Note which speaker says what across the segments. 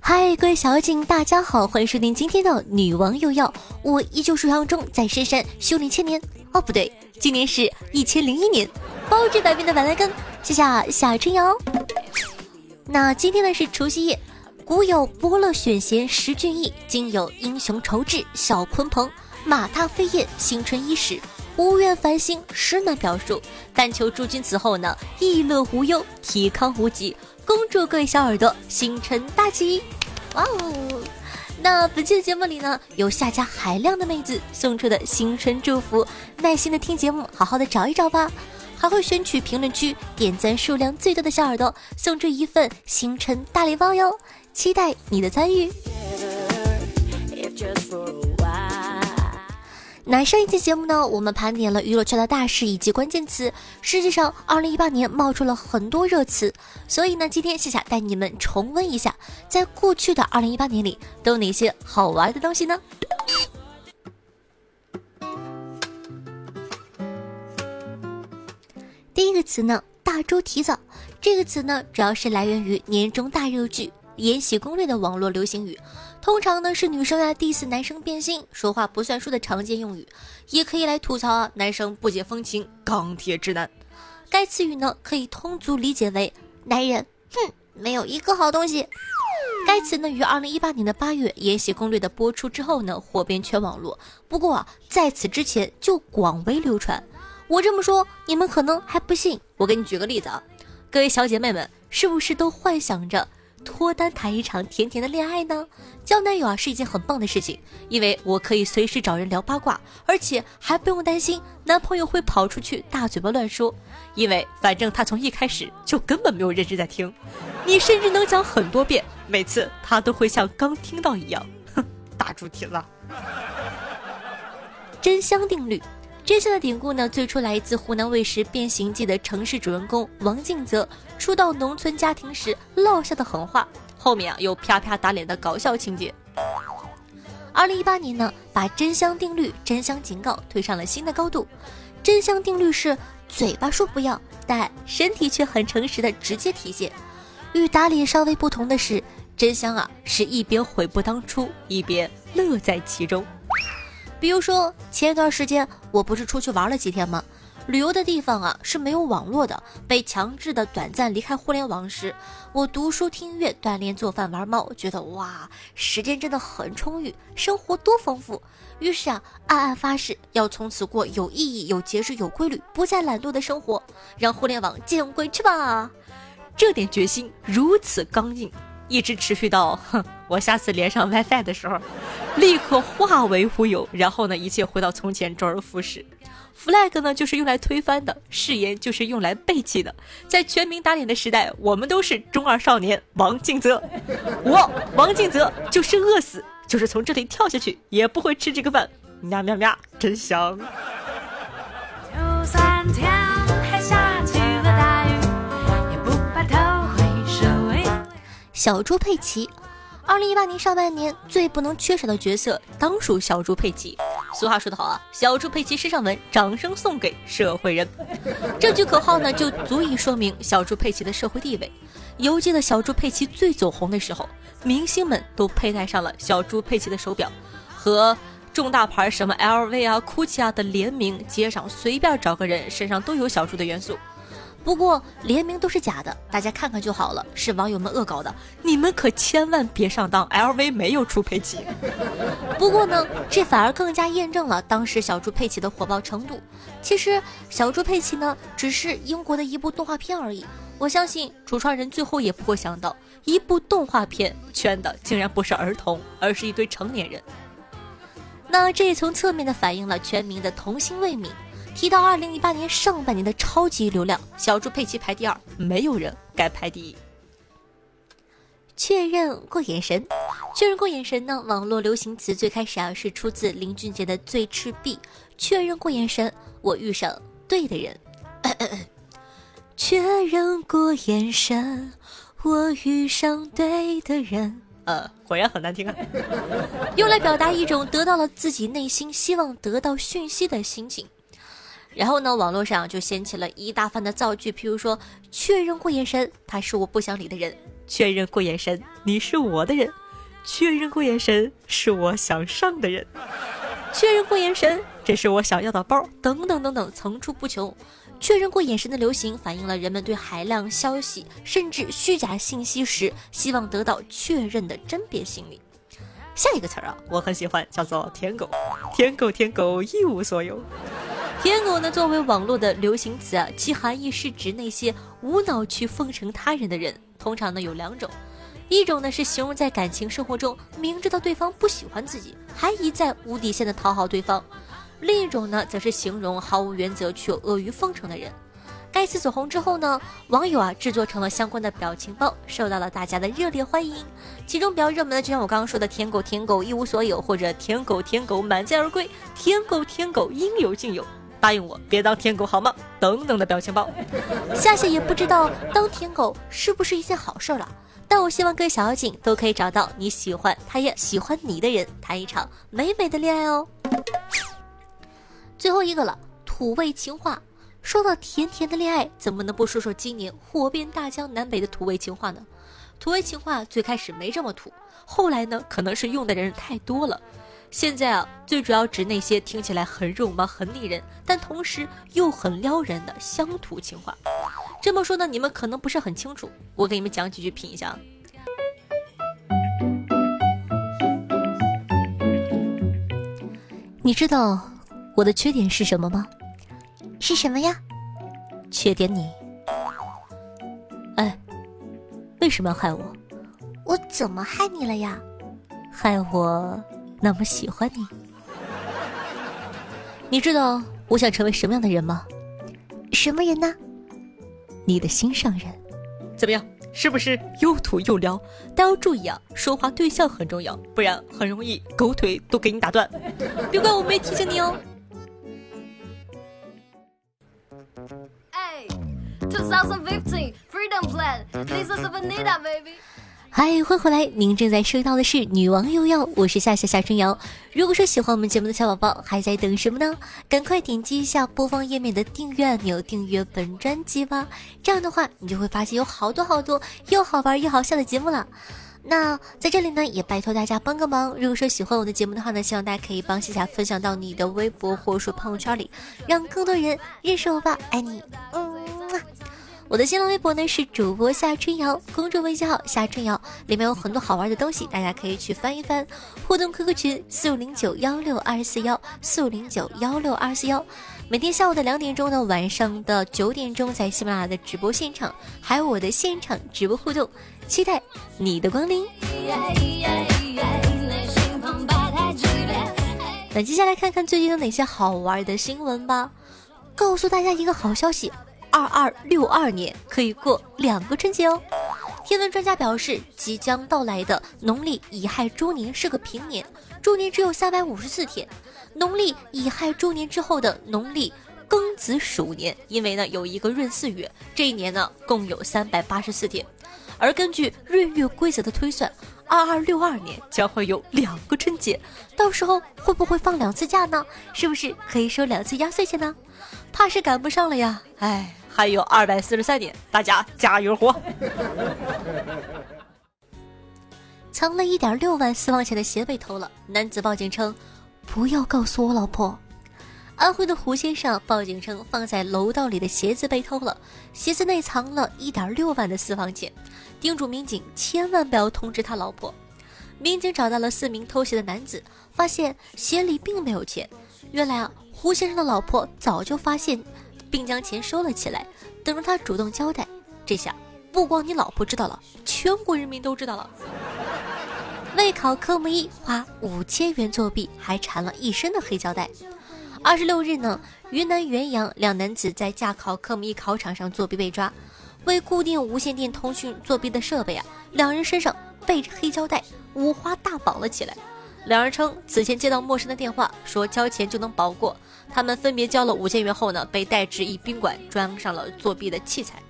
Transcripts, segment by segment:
Speaker 1: 嗨，各位小妖精，大家好，欢迎收听今天的女王又要。我依旧是杨中，在深山修炼千年。哦，不对，今年是一千零一年，包治百病的板蓝根。谢谢夏春瑶。那今天呢是除夕夜，古有伯乐选贤识俊逸，今有英雄筹志小鲲鹏，马踏飞燕新春伊始，无怨繁星实难表述，但求诸君此后呢，逸乐无忧，体康无疾。恭祝各位小耳朵新春大吉！哇哦！那本期的节目里呢，有夏家海量的妹子送出的新春祝福，耐心的听节目，好好的找一找吧。还会选取评论区点赞数量最多的小耳朵，送出一份新春大礼包哟！期待你的参与。那上一期节目呢，我们盘点了娱乐圈的大事以及关键词。实际上，二零一八年冒出了很多热词，所以呢，今天夏夏带你们重温一下，在过去的二零一八年里都有哪些好玩的东西呢？第一个词呢，大猪蹄子。这个词呢，主要是来源于年终大热剧《延禧攻略》的网络流行语。通常呢是女生啊 diss 男生变心、说话不算数的常见用语，也可以来吐槽啊男生不解风情、钢铁直男。该词语呢可以通俗理解为男人，哼，没有一个好东西。该词呢于二零一八年的八月《延禧攻略》的播出之后呢火遍全网络，不过啊在此之前就广为流传。我这么说你们可能还不信，我给你举个例子啊，各位小姐妹们是不是都幻想着？脱单谈一场甜甜的恋爱呢？交男友啊是一件很棒的事情，因为我可以随时找人聊八卦，而且还不用担心男朋友会跑出去大嘴巴乱说，因为反正他从一开始就根本没有认真在听。你甚至能讲很多遍，每次他都会像刚听到一样。哼，大猪蹄子。真香定律。真相的典故呢，最初来自湖南卫视《变形记》的城市主人公王静泽初到农村家庭时落下的狠话，后面啊有啪啪打脸的搞笑情节。二零一八年呢，把真香定律、真香警告推上了新的高度。真香定律是嘴巴说不要，但身体却很诚实的直接体现。与打脸稍微不同的是，真香啊是一边悔不当初，一边乐在其中。比如说前一段时间我不是出去玩了几天吗？旅游的地方啊是没有网络的，被强制的短暂离开互联网时，我读书、听音乐、锻炼、做饭、玩猫，觉得哇，时间真的很充裕，生活多丰富。于是啊，暗暗发誓要从此过有意义、有节制、有规律、不再懒惰的生活，让互联网见鬼去吧！这点决心如此刚硬。一直持续到，哼，我下次连上 WiFi 的时候，立刻化为乌有。然后呢，一切回到从前，周而复始。flag 呢，就是用来推翻的；誓言就是用来背弃的。在全民打脸的时代，我们都是中二少年王敬泽。我王敬泽就是饿死，就是从这里跳下去，也不会吃这个饭。喵喵喵，真香。小猪佩奇，二零一八年上半年最不能缺少的角色当属小猪佩奇。俗话说得好啊，小猪佩奇身上纹，掌声送给社会人。这句口号呢，就足以说明小猪佩奇的社会地位。犹记得小猪佩奇最走红的时候，明星们都佩戴上了小猪佩奇的手表，和重大牌什么 LV 啊、GUCCI 啊的联名，街上随便找个人身上都有小猪的元素。不过联名都是假的，大家看看就好了，是网友们恶搞的，你们可千万别上当。LV 没有出佩奇。不过呢，这反而更加验证了当时小猪佩奇的火爆程度。其实小猪佩奇呢，只是英国的一部动画片而已。我相信主创人最后也不会想到，一部动画片圈的竟然不是儿童，而是一堆成年人。那这也从侧面的反映了全民的童心未泯。提到二零一八年上半年的超级流量，小猪佩奇排第二，没有人敢排第一。确认过眼神，确认过眼神呢？网络流行词最开始啊是出自林俊杰的《醉赤壁》。确认过眼神，我遇上对的人。确认过眼神，我遇上对的人。呃，果然很难听啊。用来表达一种得到了自己内心希望得到讯息的心情。然后呢，网络上就掀起了一大番的造句，譬如说，确认过眼神，他是我不想理的人；确认过眼神，你是我的人；确认过眼神，是我想上的人；确认过眼神，这是我想要的包，等等等等，层出不穷。确认过眼神的流行，反映了人们对海量消息甚至虚假信息时，希望得到确认的甄别心理。下一个词儿啊，我很喜欢，叫做“舔狗”。舔狗，舔狗，一无所有。舔狗呢，作为网络的流行词啊，其含义是指那些无脑去奉承他人的人。通常呢有两种，一种呢是形容在感情生活中明知道对方不喜欢自己，还一再无底线的讨好对方；另一种呢则是形容毫无原则却阿谀奉承的人。该词走红之后呢，网友啊制作成了相关的表情包，受到了大家的热烈欢迎。其中比较热门的，就像我刚刚说的“舔狗舔狗一无所有”或者“舔狗舔狗满载而归”“舔狗舔狗应有尽有”。答应我，别当舔狗好吗？等等的表情包。夏夏也不知道当舔狗是不是一件好事了，但我希望各位小妖精都可以找到你喜欢，他也喜欢你的人，谈一场美美的恋爱哦。最后一个了，土味情话。说到甜甜的恋爱，怎么能不说说今年火遍大江南北的土味情话呢？土味情话最开始没这么土，后来呢，可能是用的人太多了。现在啊，最主要指那些听起来很肉麻、很腻人，但同时又很撩人的乡土情话。这么说呢，你们可能不是很清楚，我给你们讲几句品一下。你知道我的缺点是什么吗？
Speaker 2: 是什么呀？
Speaker 1: 缺点你。哎，为什么要害我？
Speaker 2: 我怎么害你了呀？
Speaker 1: 害我那么喜欢你？你知道我想成为什么样的人吗？
Speaker 2: 什么人呢？
Speaker 1: 你的心上人。怎么样？是不是又土又撩？但要注意啊，说话对象很重要，不然很容易狗腿都给你打断。别怪我没提醒你哦。嗨，欢迎回来！您正在收到的是《女王又要》，我是夏夏夏春瑶。如果说喜欢我们节目的小宝宝，还在等什么呢？赶快点击一下播放页面的订阅按钮，订阅本专辑吧。这样的话，你就会发现有好多好多又好玩又好笑的节目了。那在这里呢，也拜托大家帮个忙。如果说喜欢我的节目的话呢，希望大家可以帮夏夏分享到你的微博或者说朋友圈里，让更多人认识我吧。爱你，嗯。我的新浪微博呢是主播夏春瑶，公众微信号夏春瑶，里面有很多好玩的东西，大家可以去翻一翻。互动 QQ 群四五零九幺六二四幺四五零九幺六二四幺。每天下午的两点钟到晚上的九点钟，在喜马拉雅的直播现场，还有我的现场直播互动，期待你的光临。那接下来看看最近有哪些好玩的新闻吧。告诉大家一个好消息。二二六二年可以过两个春节哦。天文专家表示，即将到来的农历乙亥猪年是个平年，猪年只有三百五十四天。农历乙亥猪年之后的农历庚子鼠年，因为呢有一个闰四月，这一年呢共有三百八十四天。而根据闰月规则的推算，二二六二年将会有两个春节，到时候会不会放两次假呢？是不是可以收两次压岁钱呢？怕是赶不上了呀！哎。还有二百四十三年，大家加油活！藏了一点六万私房钱的鞋被偷了，男子报警称：“不要告诉我老婆。”安徽的胡先生报警称，放在楼道里的鞋子被偷了，鞋子内藏了一点六万的私房钱，叮嘱民警千万不要通知他老婆。民警找到了四名偷鞋的男子，发现鞋里并没有钱。原来啊，胡先生的老婆早就发现。并将钱收了起来，等着他主动交代。这下不光你老婆知道了，全国人民都知道了。为考科目一花五千元作弊，还缠了一身的黑胶带。二十六日呢，云南元阳两男子在驾考科目一考场上作弊被抓。为固定无线电通讯作弊的设备啊，两人身上背着黑胶带，五花大绑了起来。两人称此前接到陌生的电话，说交钱就能保过。他们分别交了五千元后呢，被带至一宾馆，装上了作弊的器材。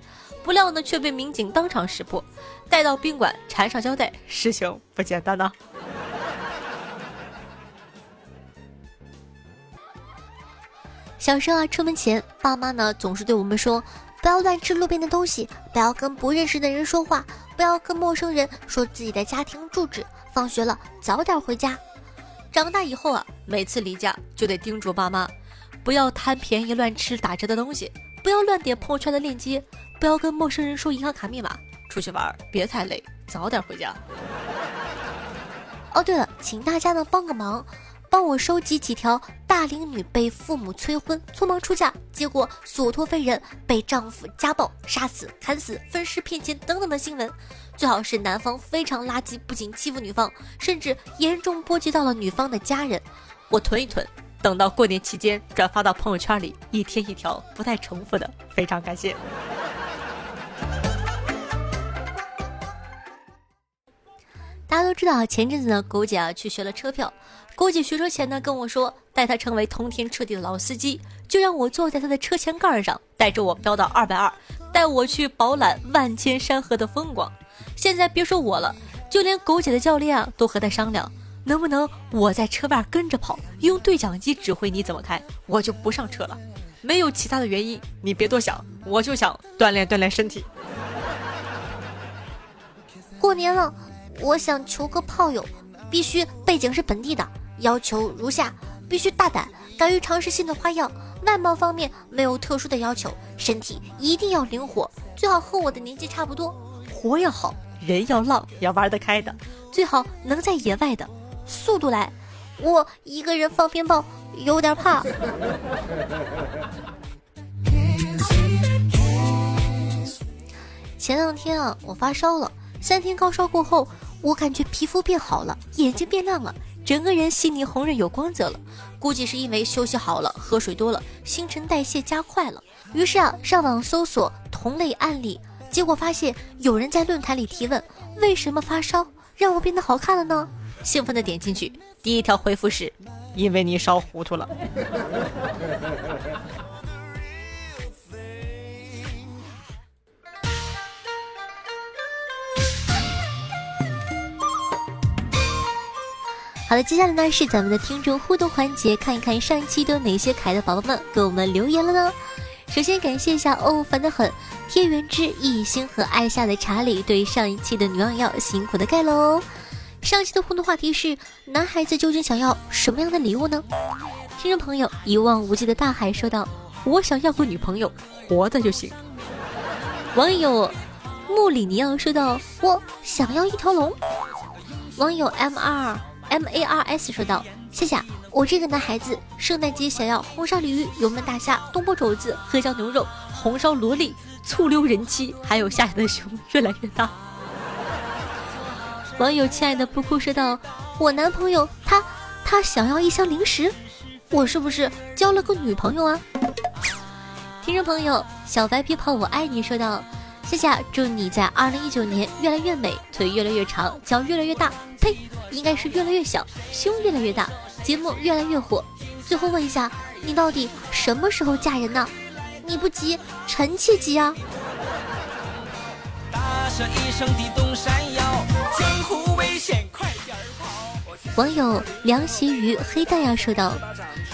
Speaker 3: 不料呢却被民警当场识破，带到宾馆缠上胶带，事情不简单呐。
Speaker 1: 小时候啊，出门前，爸妈呢总是对我们说，不要乱吃路边的东西，不要跟不认识的人说话，不要跟陌生人说自己的家庭住址。放学了，早点回家。
Speaker 3: 长大以后啊，每次离家就得叮嘱爸妈，不要贪便宜乱吃打折的东西，不要乱点朋友圈的链接，不要跟陌生人说银行卡密码。出去玩别太累，早点回家。
Speaker 1: 哦，对了，请大家呢帮个忙。帮我收集几条大龄女被父母催婚、匆忙出嫁，结果所托非人，被丈夫家暴、杀死、砍死、分尸、骗钱等等的新闻。最好是男方非常垃圾，不仅欺负女方，甚至严重波及到了女方的家人。我囤一囤，等到过年期间转发到朋友圈里，一天一条，不带重复的。非常感谢。大家都知道，前阵子呢，狗姐啊去学了车票。狗姐学车前呢跟我说，待她成为通天彻地的老司机，就让我坐在她的车前盖上，带着我飙到二百二，带我去饱览万千山河的风光。现在别说我了，就连狗姐的教练啊都和她商量，能不能我在车外跟着跑，用对讲机指挥你怎么开，我就不上车了。没有其他的原因，你别多想，我就想锻炼锻炼身体。过年了。我想求个炮友，必须背景是本地的，要求如下：必须大胆，敢于尝试新的花样。外貌方面没有特殊的要求，身体一定要灵活，最好和我的年纪差不多。
Speaker 3: 活要好，人要浪，要玩得开的，
Speaker 1: 最好能在野外的。速度来，我一个人放鞭炮有点怕。前两天啊，我发烧了，三天高烧过后。我感觉皮肤变好了，眼睛变亮了，整个人细腻红润有光泽了。估计是因为休息好了，喝水多了，新陈代谢加快了。于是啊，上网搜索同类案例，结果发现有人在论坛里提问：为什么发烧让我变得好看了呢？兴奋的点进去，第一条回复是：
Speaker 3: 因为你烧糊涂了。
Speaker 1: 好的，接下来呢是咱们的听众互动环节，看一看上一期都有哪些可爱的宝宝们给我们留言了呢？首先感谢一下哦，烦得很，天元之一星和爱夏的查理对上一期的女王要辛苦的盖楼。上期的互动话题是：男孩子究竟想要什么样的礼物呢？听众朋友一望无际的大海说道：“我想要个女朋友，活着就行。”网友穆里尼奥说道：“我想要一条龙。”网友 M R M A R S 说道：“谢谢，我这个男孩子，圣诞节想要红烧鲤鱼、油焖大虾、东坡肘子、黑椒牛肉、红烧萝莉、醋溜人妻，还有夏夏的胸越来越大。”网友亲爱的不哭说道：“我男朋友他他想要一箱零食，我是不是交了个女朋友啊？”听众朋友小白皮泡我爱你说道：“夏夏，祝你在二零一九年越来越美，腿越来越长，脚越来越大。”呸。应该是越来越小，胸越来越大，节目越来越火。最后问一下，你到底什么时候嫁人呢？你不急，臣妾急啊！网友凉席鱼黑蛋呀说道：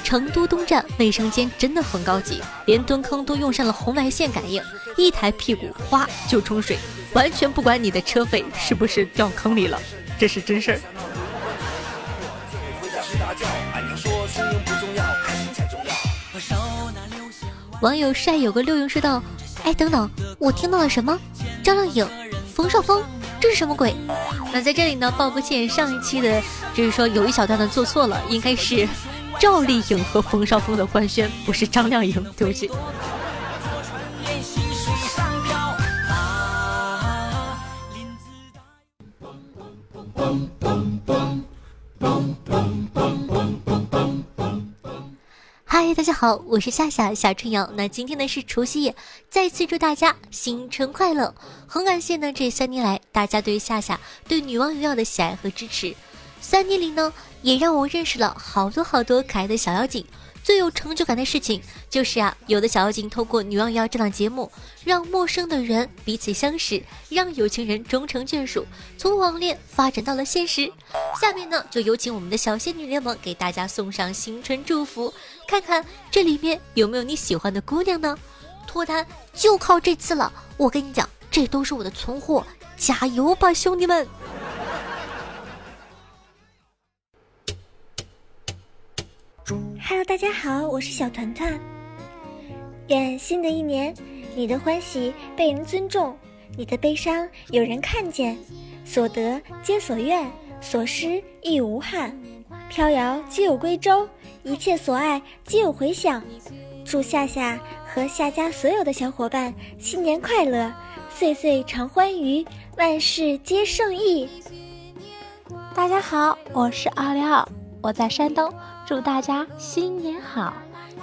Speaker 1: 成都东站卫生间真的很高级，连蹲坑都用上了红外线感应，一抬屁股哗就冲水，完全不管你的车费是不是掉坑里了。这是真事儿。网友晒有个六英说道：“哎，等等，我听到了什么？张靓颖、冯绍峰，这是什么鬼？”那在这里呢，抱歉，上一期的就是说有一小段的做错了，应该是赵丽颖和冯绍峰的官宣，不是张靓颖，对不起。大家好，我是夏夏夏春瑶。那今天呢是除夕夜，再次祝大家新春快乐。很感谢呢这三年来大家对夏夏对女王荣耀的喜爱和支持。三年里呢，也让我认识了好多好多可爱的小妖精。最有成就感的事情就是啊，有的小妖精通过《女王妖》这档节目，让陌生的人彼此相识，让有情人终成眷属，从网恋发展到了现实。下面呢，就有请我们的小仙女联盟给大家送上新春祝福，看看这里面有没有你喜欢的姑娘呢？脱单就靠这次了，我跟你讲，这都是我的存货，加油吧，兄弟们
Speaker 4: ！Hello，大家好，我是小团团。愿新的一年，你的欢喜被人尊重，你的悲伤有人看见，所得皆所愿，所失亦无憾。飘摇皆有归舟，一切所爱皆有回响。祝夏夏和夏家所有的小伙伴新年快乐，岁岁常欢愉，万事皆胜意。
Speaker 5: 大家好，我是奥利奥，我在山东。祝大家新年好，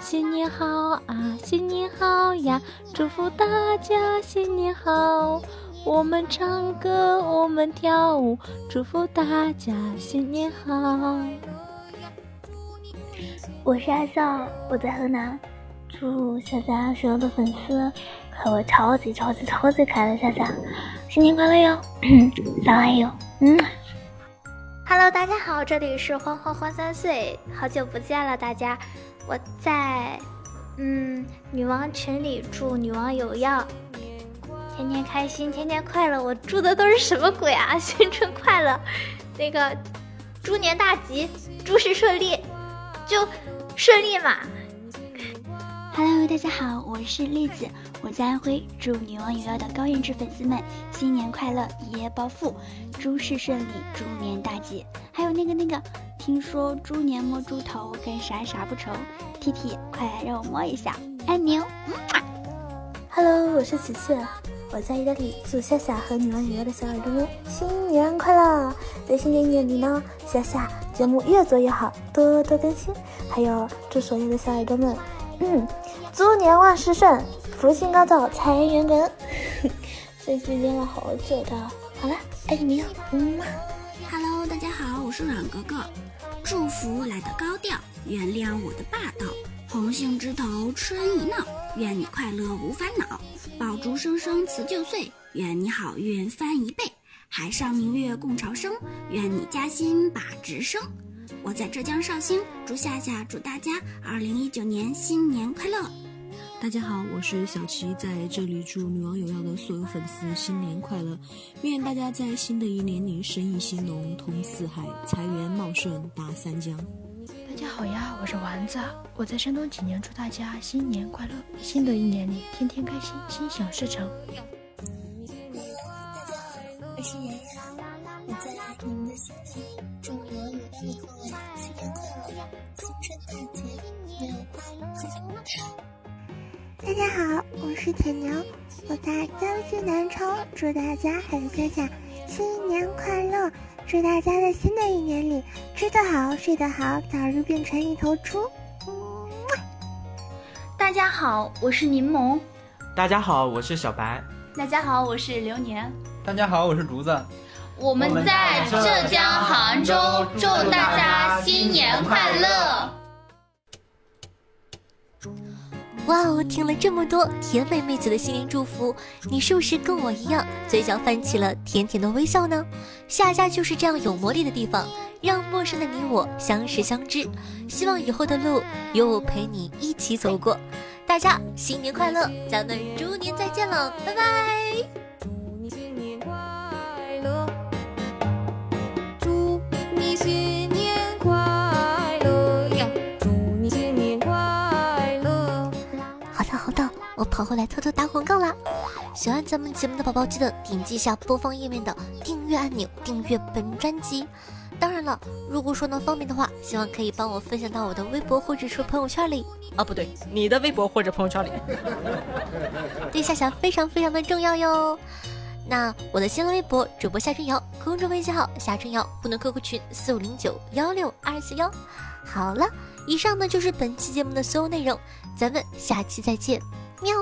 Speaker 5: 新年好啊，新年好呀！祝福大家新年好，我们唱歌，我们跳舞，祝福大家新年好。
Speaker 6: 我是阿笑，我在河南，祝夏夏所有的粉丝和我超级超级超级可爱的夏夏新年快乐哟！早安哟，嗯。
Speaker 7: Hello，大家好，这里是欢欢欢三岁，好久不见了，大家，我在，嗯，女王群里祝女王有药，天天开心，天天快乐。我祝的都是什么鬼啊？新春快乐，那个猪年大吉，诸事顺利，就顺利嘛。
Speaker 8: Hello，大家好，我是栗子，我在安徽，祝女王有药的高颜值粉丝们新年快乐，一夜暴富，诸事顺利，猪年大吉。还有那个那个，听说猪年摸猪头跟啥啥不愁，T T，快来让我摸一下，爱你哦。
Speaker 9: Hello，我是琪琪，我在意大利，祝夏夏和女王有药的小耳朵们新年快乐。在新的一年里呢，夏夏节目越做越好，多多更新。还有祝所有的小耳朵们。嗯，猪年万事顺，福星高照，财源滚滚。这句练了好久的，好了，爱你们哟。嗯嘛。
Speaker 10: Hello，大家好，我是软格格。祝福来的高调，原谅我的霸道。红杏枝头春意闹，愿你快乐无烦恼。爆竹声声辞旧岁，愿你好运翻一倍。海上明月共潮生，愿你加薪把职升。我在浙江绍兴，祝夏夏，祝大家二零一九年新年快乐！
Speaker 11: 大家好，我是小琪，在这里祝女王有药的所有粉丝新年快乐，愿大家在新的一年里生意兴隆，通四海，财源茂盛，达三江。
Speaker 12: 大家好呀，我是丸子，我在山东济宁，祝大家新年快乐，新的一年里天天开心，心想事成。
Speaker 13: 大家好，我是妍妍，我在你们的心里，祝女王有药的各位新年快乐，新春大吉，牛快
Speaker 14: 大家好，我是铁牛，我在江西南昌，祝大家还有夏夏新年快乐！祝大家在新的一年里吃得好，睡得好，早日变成一头猪。
Speaker 15: 大家好，我是柠檬。
Speaker 16: 大家好，我是小白。
Speaker 17: 大家好，我是流年。
Speaker 18: 大家好，我是竹子。
Speaker 19: 我们在浙江杭州，祝大家新年快乐！
Speaker 1: 哇哦！听了这么多甜美妹子的新年祝福，你是不是跟我一样，嘴角泛起了甜甜的微笑呢？夏家就是这样有魔力的地方，让陌生的你我相识相知。希望以后的路有我陪你一起走过。大家新年快乐，咱们猪年再见了，拜拜。
Speaker 2: 新年快乐呀！祝你新年快乐！
Speaker 1: 好的好的我跑回来偷偷打广告啦！喜欢咱们节目的宝宝，记得点击一下播放页面的订阅按钮，订阅本专辑。当然了，如果说能方便的话，希望可以帮我分享到我的微博或者说朋友圈里。
Speaker 20: 啊，不对，你的微博或者朋友圈里。
Speaker 1: 对夏夏非常非常的重要哟。那我的新浪微博主播夏春瑶，公众微信号夏春瑶，互动 QQ 群四五零九幺六二四幺。好了，以上呢就是本期节目的所有内容，咱们下期再见。喵。